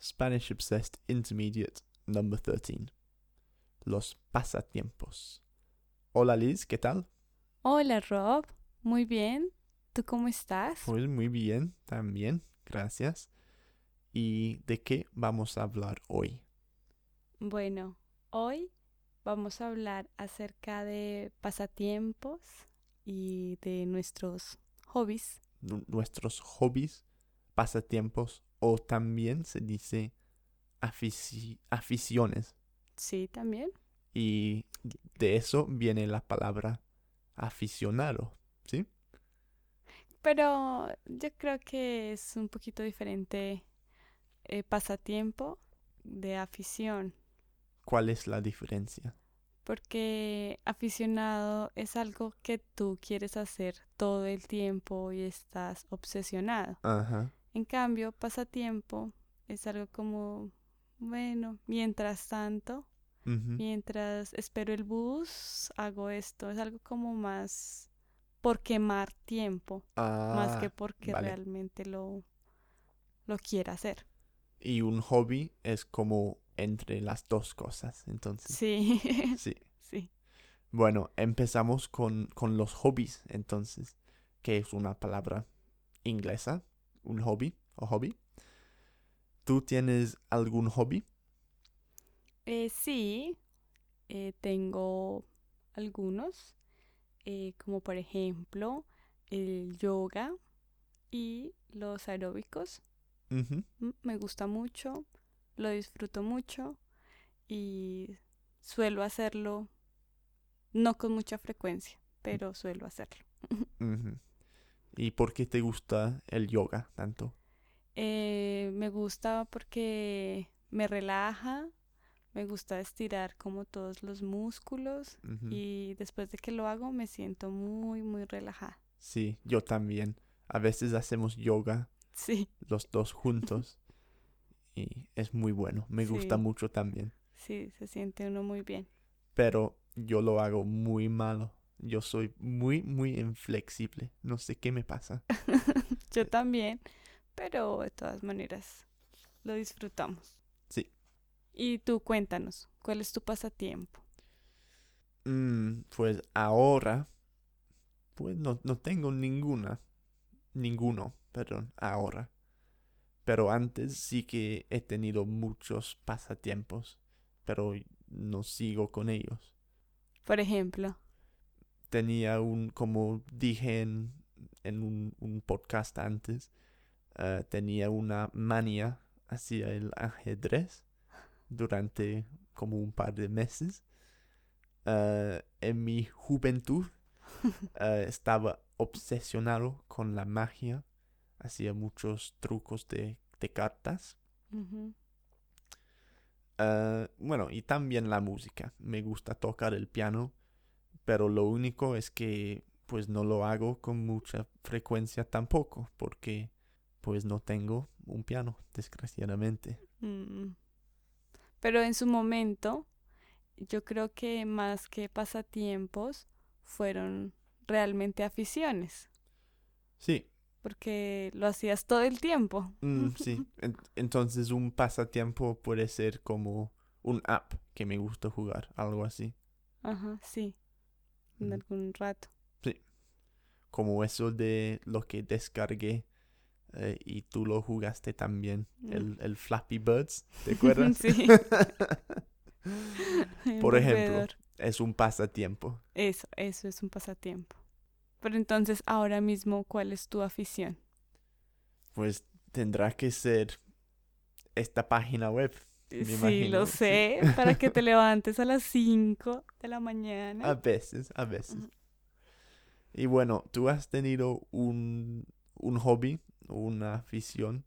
Spanish Obsessed Intermediate Number 13. Los pasatiempos. Hola Liz, ¿qué tal? Hola Rob, muy bien. ¿Tú cómo estás? Pues muy bien, también, gracias. ¿Y de qué vamos a hablar hoy? Bueno, hoy vamos a hablar acerca de pasatiempos y de nuestros hobbies. N- nuestros hobbies, pasatiempos o también se dice afici- aficiones. Sí, también. Y de eso viene la palabra aficionado, ¿sí? Pero yo creo que es un poquito diferente eh, pasatiempo de afición, ¿Cuál es la diferencia? porque aficionado es algo que tú quieres hacer todo el tiempo y estás obsesionado. Ajá. En cambio, pasatiempo es algo como, bueno, mientras tanto, mientras espero el bus, hago esto. Es algo como más por quemar tiempo, más que Ah, porque vale. realmente lo, lo quiera hacer. Y un hobby es como entre las dos cosas, entonces. Sí, Sí. sí. Bueno, empezamos con, con los hobbies, entonces, que es una palabra inglesa, un hobby o hobby. ¿Tú tienes algún hobby? Eh, sí, eh, tengo algunos, eh, como por ejemplo el yoga y los aeróbicos. Me gusta mucho, lo disfruto mucho y suelo hacerlo, no con mucha frecuencia, pero suelo hacerlo. ¿Y por qué te gusta el yoga tanto? Eh, me gusta porque me relaja, me gusta estirar como todos los músculos y después de que lo hago me siento muy, muy relajada. Sí, yo también. A veces hacemos yoga Sí, los dos juntos y es muy bueno. Me gusta mucho también. sí, se siente uno muy bien. Pero yo lo hago muy malo. Yo soy muy, muy inflexible. No sé qué me pasa. Yo también, pero de todas maneras lo disfrutamos. Sí. Y tú cuéntanos, ¿cuál es tu pasatiempo? Mm, pues ahora, pues no, no tengo ninguna. Ninguno, perdón, ahora. Pero antes sí que he tenido muchos pasatiempos. Pero no sigo con ellos. Por ejemplo, tenía un, como dije en, en un, un podcast antes, eh, tenía una manía hacia el ajedrez durante como un par de meses. Eh, en mi juventud eh, estaba obsesionado con la magia, hacía muchos trucos de, de cartas. bueno, y también la música. Me gusta tocar el piano, pero lo único es que pues no lo hago con mucha frecuencia tampoco, porque pues no tengo un piano, desgraciadamente. mm. Pero en su momento, yo creo que más que pasatiempos, fueron realmente aficiones, Sí, porque lo hacías todo el tiempo. mm, sí. En- entonces un pasatiempo puede ser como un app que me gusta jugar, algo así. Ajá, sí, en algún rato. Como eso de lo que descargué eh, y tú lo jugaste también, Mm. el, el Flappy Birds, ¿te acuerdas? Sí. Por ejemplo, es un pasatiempo. Eso, eso es un pasatiempo. Pero entonces, ahora mismo, ¿cuál es tu afición? Pues tendrá que ser esta página web. Me sí, imagino, lo sí. sé, para que te levantes a las 5 de la A mañana. veces, a veces. Y bueno, ¿tú has tenido un, un hobby, una afición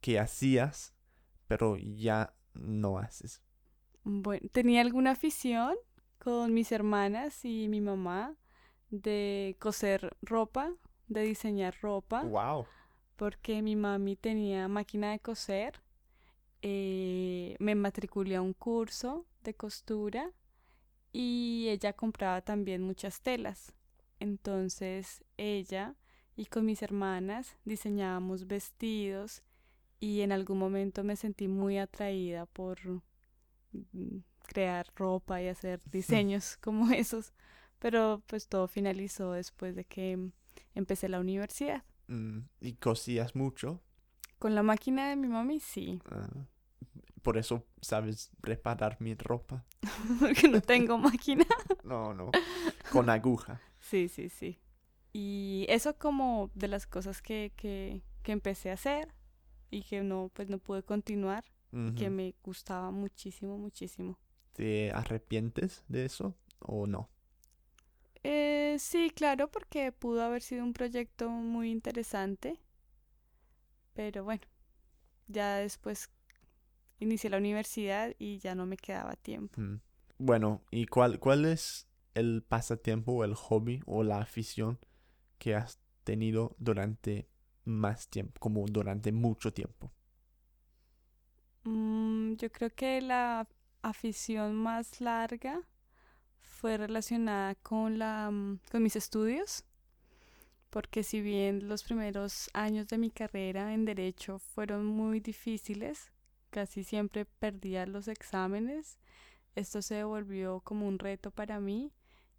que hacías, pero ya no haces? Bueno, tenía alguna afición con mis hermanas y mi mamá de coser ropa, de diseñar ropa, ¡Wow! porque mi mami tenía máquina de coser. Eh, me matriculé a un curso de costura y ella compraba también muchas telas. Entonces ella y con mis hermanas diseñábamos vestidos y en algún momento me sentí muy atraída por mm, crear ropa y hacer diseños como esos, pero pues todo finalizó después de que empecé la universidad. Mm, ¿Y cosías mucho? Con la máquina de mi mami, sí. Ah, por eso sabes reparar mi ropa. Porque no tengo máquina. No, no. Con aguja. Sí, sí, sí. Y eso como de las cosas que, que, que empecé a hacer y que no, pues no pude continuar, que me gustaba muchísimo, muchísimo. ¿Te arrepientes de eso o no? Eh, sí, claro, porque pudo haber sido un proyecto muy interesante, pero bueno, ya después inicié la universidad y ya no me quedaba tiempo. Mm. Bueno, ¿y cuál, cuál es el pasatiempo o el hobby o la afición que has tenido durante más tiempo, como durante mucho tiempo? Mm, yo creo que la afición más larga fue relacionada con la, mm, con mis estudios, porque si bien los primeros años de mi carrera en derecho fueron muy difíciles, casi siempre perdía los exámenes, esto se volvió como un reto para mí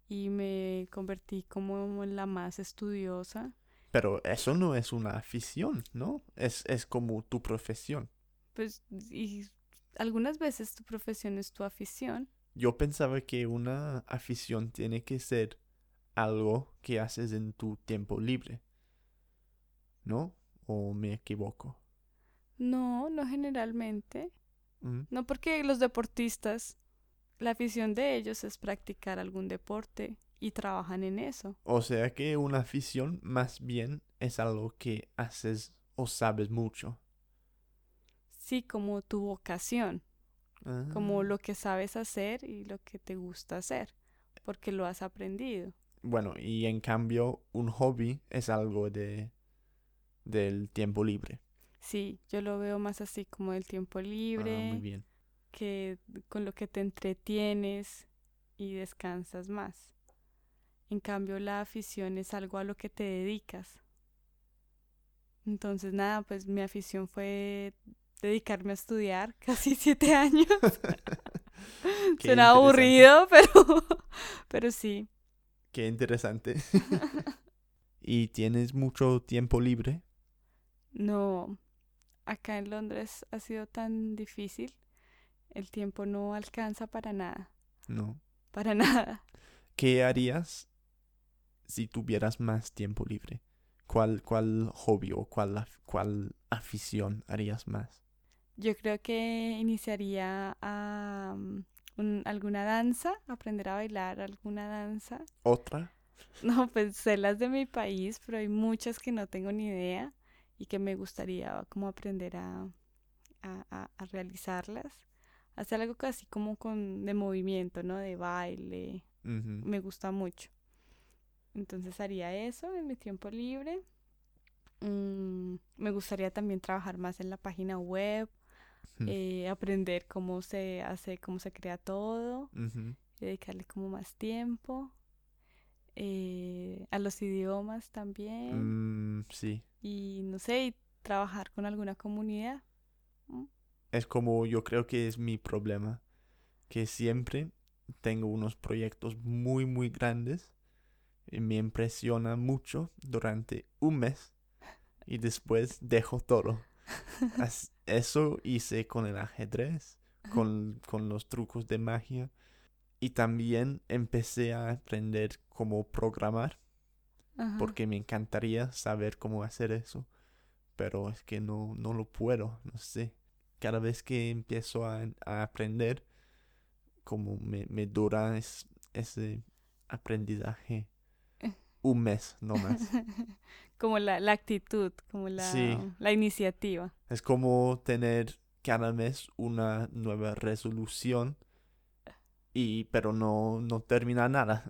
y me convertí como en la más estudiosa. Pero eso no es una afición, ¿no? Es, es como tu profesión. Pues, y algunas veces tu profesión es tu afición. Yo pensaba que una afición tiene que ser algo que haces en tu tiempo libre, ¿no? ¿O me equivoco? No, no generalmente. Mm. No porque los deportistas, la afición de ellos es practicar algún deporte y trabajan en eso. O sea que una afición más bien es algo que haces o sabes mucho. Sí, como tu vocación, como Ah. lo que sabes hacer y lo que te gusta hacer, porque lo has aprendido. Bueno, y en cambio un hobby es algo de del tiempo libre. Sí, yo lo veo más así como el tiempo Ah, muy libre, bien. que con lo que te entretienes y descansas más. En cambio, la afición es algo a lo que te dedicas. Entonces, nada, pues mi afición fue dedicarme a estudiar casi siete años. Suena aburrido, pero, pero sí. Qué interesante. ¿Y tienes mucho tiempo libre? No, acá en Londres ha sido tan difícil. El tiempo no alcanza para nada, No. para nada. ¿Qué harías si tuvieras más tiempo libre? ¿Cuál, cuál hobby o cuál, cuál afición harías más? Yo creo que iniciaría a mm, un- alguna danza, aprender a bailar alguna danza. ¿Otra? No, pues sé las de mi país, pero hay muchas que no tengo ni idea y que me gustaría como aprender a, a, a- realizarlas. Hacer algo así como con de movimiento, ¿no? De baile. Me gusta mucho. Entonces haría eso en mi tiempo libre. Mm, me gustaría también trabajar más en la página web, eh, aprender cómo se hace, cómo se crea todo, dedicarle como más tiempo. eh, a los idiomas también. Mm, sí. Y no sé, y trabajar con alguna comunidad. Es como yo creo que es mi problema. Que siempre tengo unos proyectos muy, muy grandes. Y me impresiona mucho durante un mes. Y después dejo todo. Eso hice con el ajedrez, con, con los trucos de magia. Y también empecé a aprender cómo programar. Ajá. Porque me encantaría saber cómo hacer eso. Pero es que no, no lo puedo, no sé. Cada vez que empiezo a, a aprender, como me, me dura es- ese aprendizaje un mes, no más. como la, la actitud, como la, Sí. la iniciativa. Es como tener cada mes una nueva resolución y pero no, no termina nada.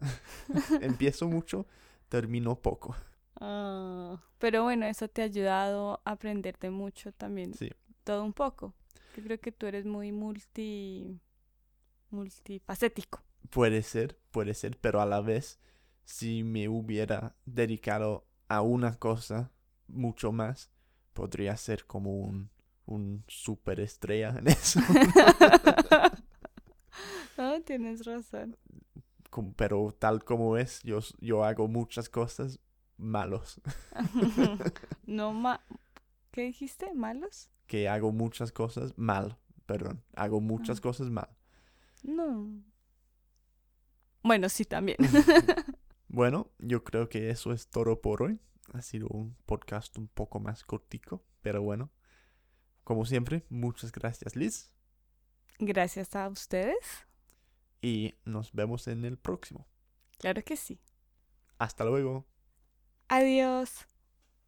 Empiezo mucho, termino poco. Ah, pero bueno, eso te ha ayudado a aprenderte mucho también, Sí. todo un poco. Yo creo que tú eres muy multi, multifacético. Puede ser, puede ser, pero a la vez, si me hubiera dedicado a una cosa mucho más, podría ser como un, un superestrella en eso. no, tienes razón. Pero tal como es, yo, yo hago muchas cosas malos. no ma... ¿Qué dijiste? ¿Malos? Que hago muchas cosas mal. Perdón. Hago muchas Ah. cosas mal. No. Bueno, sí, también. Bueno, yo creo que eso es todo por hoy. Ha sido un podcast un poco más cortico, pero bueno. Como siempre, muchas gracias Liz Gracias a ustedes. Y nos vemos en el próximo. Claro que sí. Hasta luego. Adiós.